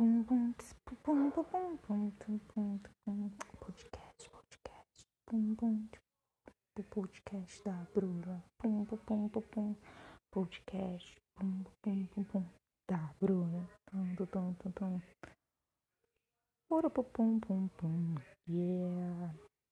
Podcast, podcast. O podcast da Bruna. Podcast. Da Bruna. Tum, tum, tum, tum, pum, pum,